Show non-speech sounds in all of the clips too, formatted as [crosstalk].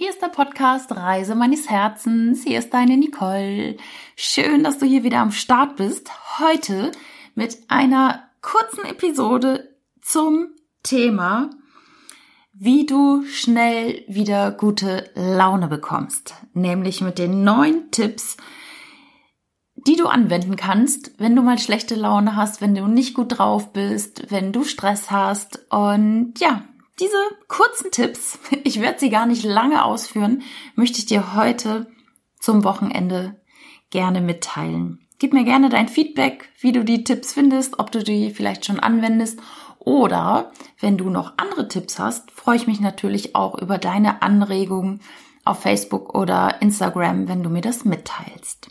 Hier ist der Podcast Reise meines Herzens. Hier ist deine Nicole. Schön, dass du hier wieder am Start bist. Heute mit einer kurzen Episode zum Thema, wie du schnell wieder gute Laune bekommst. Nämlich mit den neun Tipps, die du anwenden kannst, wenn du mal schlechte Laune hast, wenn du nicht gut drauf bist, wenn du Stress hast. Und ja, diese kurzen Tipps, [laughs] ich werde sie gar nicht lange ausführen, möchte ich dir heute zum Wochenende gerne mitteilen. Gib mir gerne dein Feedback, wie du die Tipps findest, ob du die vielleicht schon anwendest oder wenn du noch andere Tipps hast, freue ich mich natürlich auch über deine Anregungen auf Facebook oder Instagram, wenn du mir das mitteilst.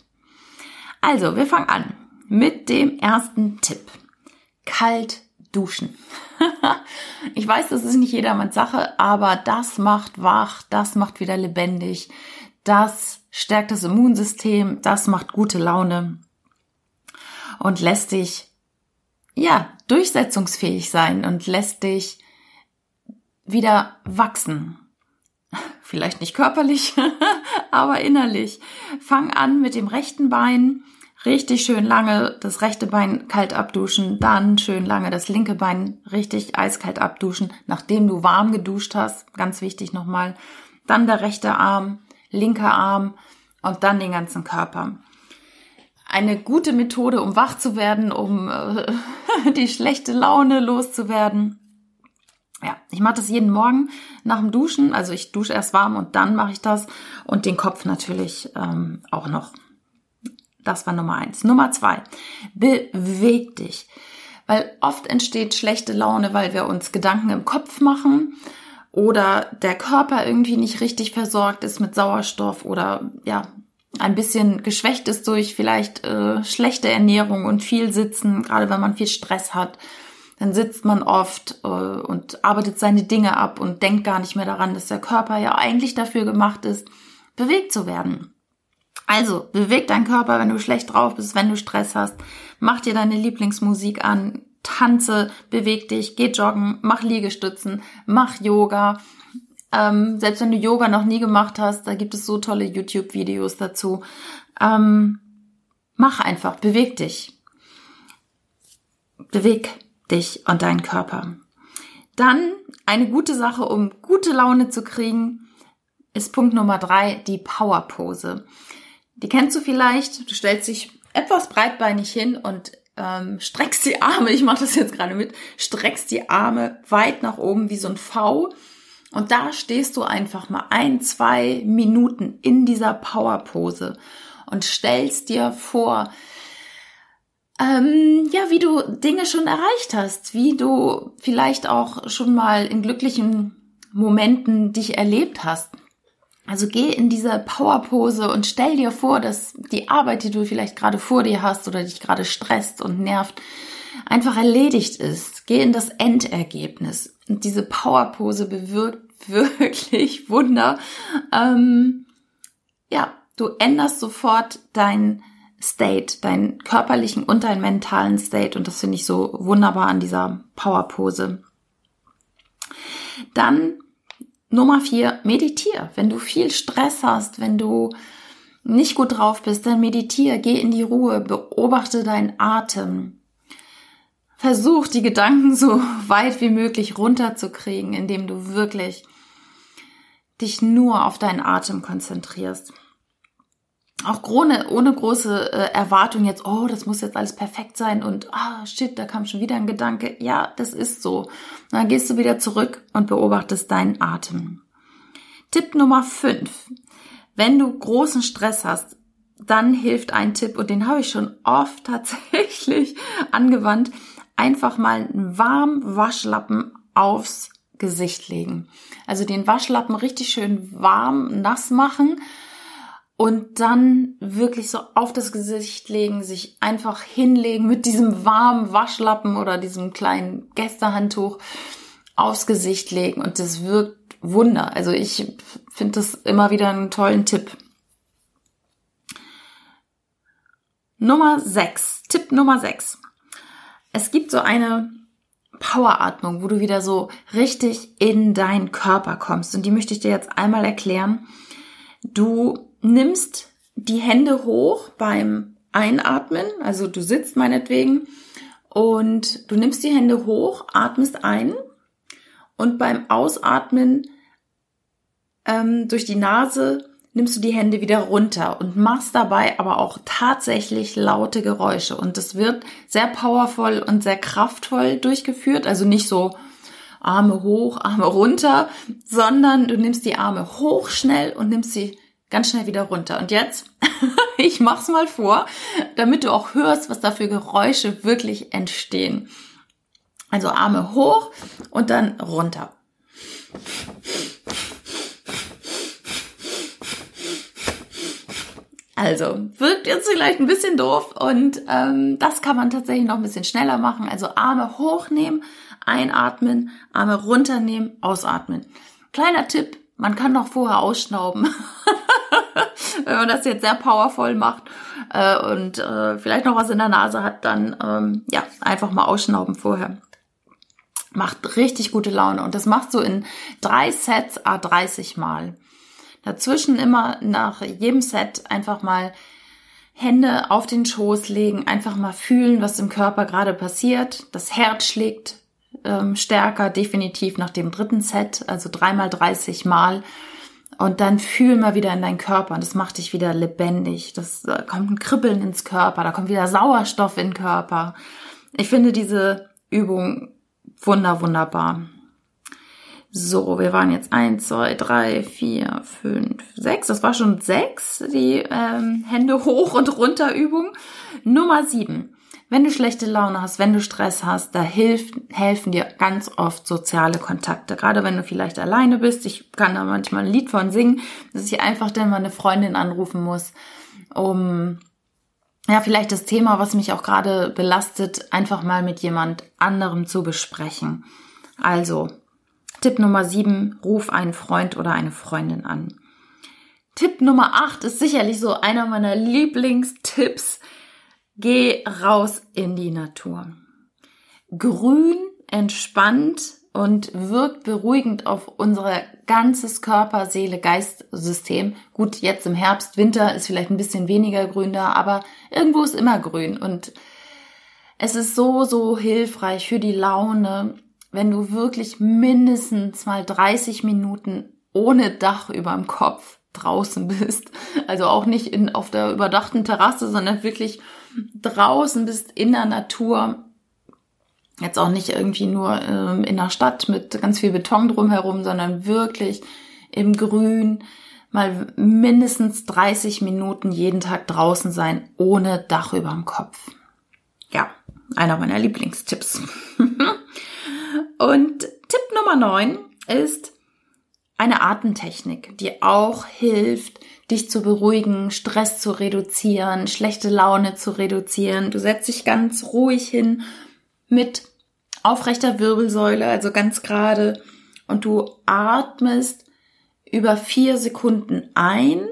Also, wir fangen an mit dem ersten Tipp. Kalt duschen. [laughs] ich weiß, das ist nicht jedermanns Sache, aber das macht wach, das macht wieder lebendig, das stärkt das Immunsystem, das macht gute Laune und lässt dich, ja, durchsetzungsfähig sein und lässt dich wieder wachsen. [laughs] Vielleicht nicht körperlich, [laughs] aber innerlich. Fang an mit dem rechten Bein richtig schön lange das rechte Bein kalt abduschen, dann schön lange das linke Bein richtig eiskalt abduschen, nachdem du warm geduscht hast, ganz wichtig nochmal, dann der rechte Arm, linker Arm und dann den ganzen Körper. Eine gute Methode, um wach zu werden, um äh, [laughs] die schlechte Laune loszuwerden. Ja, ich mache das jeden Morgen nach dem Duschen. Also ich dusche erst warm und dann mache ich das. Und den Kopf natürlich ähm, auch noch. Das war Nummer eins. Nummer zwei, beweg dich. Weil oft entsteht schlechte Laune, weil wir uns Gedanken im Kopf machen oder der Körper irgendwie nicht richtig versorgt ist mit Sauerstoff oder ja, ein bisschen geschwächt ist durch vielleicht äh, schlechte Ernährung und viel Sitzen, gerade wenn man viel Stress hat. Dann sitzt man oft äh, und arbeitet seine Dinge ab und denkt gar nicht mehr daran, dass der Körper ja eigentlich dafür gemacht ist, bewegt zu werden. Also, beweg deinen Körper, wenn du schlecht drauf bist, wenn du Stress hast. Mach dir deine Lieblingsmusik an, tanze, beweg dich, geh joggen, mach Liegestützen, mach Yoga. Ähm, selbst wenn du Yoga noch nie gemacht hast, da gibt es so tolle YouTube-Videos dazu. Ähm, mach einfach, beweg dich. Beweg dich und deinen Körper. Dann eine gute Sache, um gute Laune zu kriegen, ist Punkt Nummer drei, die Power-Pose. Die kennst du vielleicht. Du stellst dich etwas breitbeinig hin und ähm, streckst die Arme, ich mache das jetzt gerade mit, streckst die Arme weit nach oben wie so ein V. Und da stehst du einfach mal ein, zwei Minuten in dieser Powerpose und stellst dir vor, ähm, ja, wie du Dinge schon erreicht hast, wie du vielleicht auch schon mal in glücklichen Momenten dich erlebt hast. Also geh in diese Powerpose und stell dir vor, dass die Arbeit, die du vielleicht gerade vor dir hast oder dich gerade stresst und nervt, einfach erledigt ist. Geh in das Endergebnis. Und diese Powerpose bewirkt [laughs] wirklich Wunder. Ähm, ja, du änderst sofort dein State, deinen körperlichen und deinen mentalen State. Und das finde ich so wunderbar an dieser Powerpose. Dann Nummer vier, meditier. Wenn du viel Stress hast, wenn du nicht gut drauf bist, dann meditier, geh in die Ruhe, beobachte deinen Atem. Versuch die Gedanken so [laughs] weit wie möglich runterzukriegen, indem du wirklich dich nur auf deinen Atem konzentrierst auch ohne, ohne große äh, Erwartung jetzt, oh, das muss jetzt alles perfekt sein und ah, shit, da kam schon wieder ein Gedanke. Ja, das ist so. Dann gehst du wieder zurück und beobachtest deinen Atem. Tipp Nummer 5. Wenn du großen Stress hast, dann hilft ein Tipp, und den habe ich schon oft [laughs] tatsächlich angewandt, einfach mal einen warmen Waschlappen aufs Gesicht legen. Also den Waschlappen richtig schön warm, nass machen und dann wirklich so auf das Gesicht legen, sich einfach hinlegen mit diesem warmen Waschlappen oder diesem kleinen Gästehandtuch aufs Gesicht legen und das wirkt Wunder. Also ich finde das immer wieder einen tollen Tipp. Nummer 6, Tipp Nummer 6. Es gibt so eine Poweratmung, wo du wieder so richtig in deinen Körper kommst. Und die möchte ich dir jetzt einmal erklären. Du nimmst die Hände hoch beim Einatmen, also du sitzt meinetwegen und du nimmst die Hände hoch, atmest ein und beim Ausatmen ähm, durch die Nase nimmst du die Hände wieder runter und machst dabei aber auch tatsächlich laute Geräusche. Und es wird sehr powervoll und sehr kraftvoll durchgeführt. Also nicht so Arme hoch, Arme runter, sondern du nimmst die Arme hoch schnell und nimmst sie ganz schnell wieder runter. Und jetzt, [laughs] ich mach's mal vor, damit du auch hörst, was da für Geräusche wirklich entstehen. Also Arme hoch und dann runter. Also, wirkt jetzt vielleicht ein bisschen doof und ähm, das kann man tatsächlich noch ein bisschen schneller machen. Also Arme hochnehmen, einatmen, Arme runternehmen, ausatmen. Kleiner Tipp, man kann noch vorher ausschnauben. [laughs] Wenn man das jetzt sehr powervoll macht äh, und äh, vielleicht noch was in der Nase hat, dann ähm, ja, einfach mal ausschnauben vorher. Macht richtig gute Laune und das machst du in drei Sets a 30 Mal. Dazwischen immer nach jedem Set einfach mal Hände auf den Schoß legen, einfach mal fühlen, was im Körper gerade passiert. Das Herz schlägt ähm, stärker, definitiv nach dem dritten Set, also dreimal 30 Mal. Und dann fühl mal wieder in deinen Körper und das macht dich wieder lebendig. Das äh, kommt ein Kribbeln ins Körper, da kommt wieder Sauerstoff in den Körper. Ich finde diese Übung wunder, wunderbar. So, wir waren jetzt eins, zwei, drei, vier, fünf, sechs. Das war schon sechs, die ähm, Hände hoch und runter Übung. Nummer sieben. Wenn du schlechte Laune hast, wenn du Stress hast, da hilft, helfen dir ganz oft soziale Kontakte. Gerade wenn du vielleicht alleine bist. Ich kann da manchmal ein Lied von singen, dass ich einfach dann mal eine Freundin anrufen muss, um ja, vielleicht das Thema, was mich auch gerade belastet, einfach mal mit jemand anderem zu besprechen. Also, Tipp Nummer 7, ruf einen Freund oder eine Freundin an. Tipp Nummer 8 ist sicherlich so einer meiner Lieblingstipps. Geh raus in die Natur. Grün, entspannt und wirkt beruhigend auf unser ganzes Körper, Seele, Geist-System. Gut, jetzt im Herbst, Winter ist vielleicht ein bisschen weniger grün da, aber irgendwo ist immer grün und es ist so, so hilfreich für die Laune, wenn du wirklich mindestens mal 30 Minuten ohne Dach über dem Kopf draußen bist, also auch nicht in, auf der überdachten Terrasse, sondern wirklich draußen bist in der Natur, jetzt auch nicht irgendwie nur ähm, in der Stadt mit ganz viel Beton drumherum, sondern wirklich im Grün, mal mindestens 30 Minuten jeden Tag draußen sein, ohne Dach über dem Kopf. Ja, einer meiner Lieblingstipps. [laughs] Und Tipp Nummer 9 ist eine Atemtechnik, die auch hilft, dich zu beruhigen, Stress zu reduzieren, schlechte Laune zu reduzieren. Du setzt dich ganz ruhig hin mit aufrechter Wirbelsäule, also ganz gerade, und du atmest über vier Sekunden ein,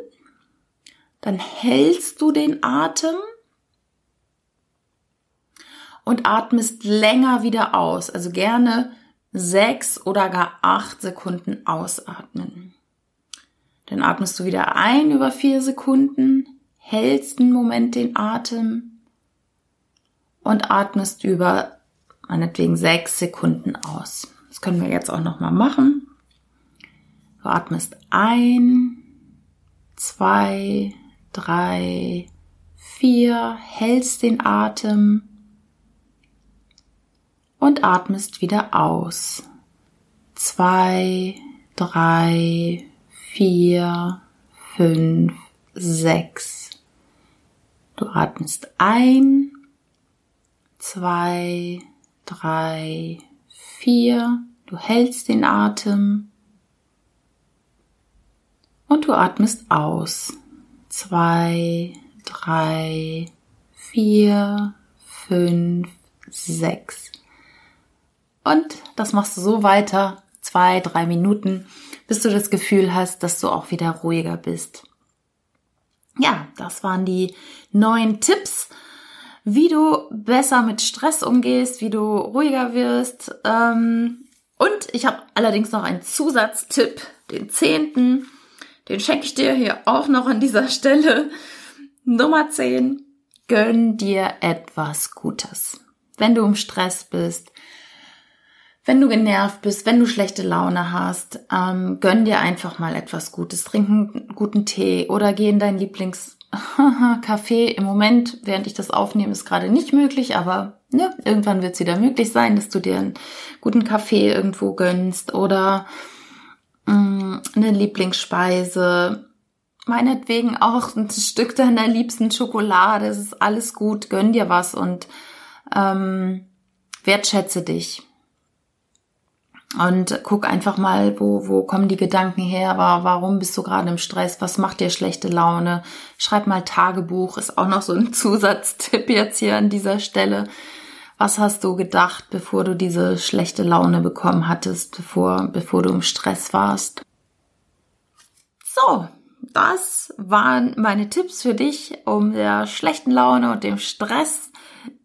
dann hältst du den Atem und atmest länger wieder aus. Also gerne sechs oder gar acht Sekunden ausatmen. Dann atmest du wieder ein über vier Sekunden, hältst einen Moment den Atem und atmest über meinetwegen sechs Sekunden aus. Das können wir jetzt auch nochmal machen. Du atmest ein, zwei, drei, vier, hältst den Atem und atmest wieder aus. Zwei, drei, vier, fünf, sechs. Du atmest ein, zwei, drei, vier. Du hältst den Atem und du atmest aus. Zwei, drei, vier, fünf, sechs. Und das machst du so weiter, zwei, drei Minuten, bis du das Gefühl hast, dass du auch wieder ruhiger bist. Ja, das waren die neuen Tipps. wie du besser mit Stress umgehst, wie du ruhiger wirst. Ähm, und ich habe allerdings noch einen Zusatztipp, den zehnten. Den schenke ich dir hier auch noch an dieser Stelle. Nummer 10. Gönn dir etwas Gutes. Wenn du im Stress bist, wenn du genervt bist, wenn du schlechte Laune hast, ähm, gönn dir einfach mal etwas Gutes. Trink einen guten Tee oder geh in dein Lieblingscafé. [laughs] Im Moment, während ich das aufnehme, ist gerade nicht möglich, aber ne, irgendwann wird es wieder möglich sein, dass du dir einen guten Kaffee irgendwo gönnst oder mh, mm, eine Lieblingsspeise. Meinetwegen auch ein Stück deiner liebsten Schokolade. Es ist alles gut. Gönn dir was und ähm, wertschätze dich. Und guck einfach mal, wo, wo kommen die Gedanken her? Warum bist du gerade im Stress? Was macht dir schlechte Laune? Schreib mal Tagebuch, ist auch noch so ein [laughs] Zusatztipp jetzt hier an dieser Stelle. Was hast du gedacht, bevor du diese schlechte Laune bekommen hattest, bevor, bevor du im Stress warst? So, das waren meine Tipps für dich, um der schlechten Laune und dem Stress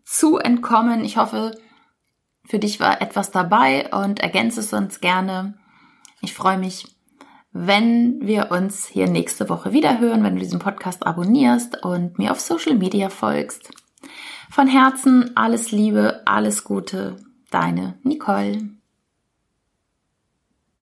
zu entkommen. Ich hoffe, für dich war etwas dabei und ergänze es uns gerne. Ich freue mich, wenn wir uns hier nächste Woche wieder hören, wenn du diesen Podcast abonnierst und mir auf Social Media folgst. Von Herzen alles Liebe, alles Gute, deine Nicole.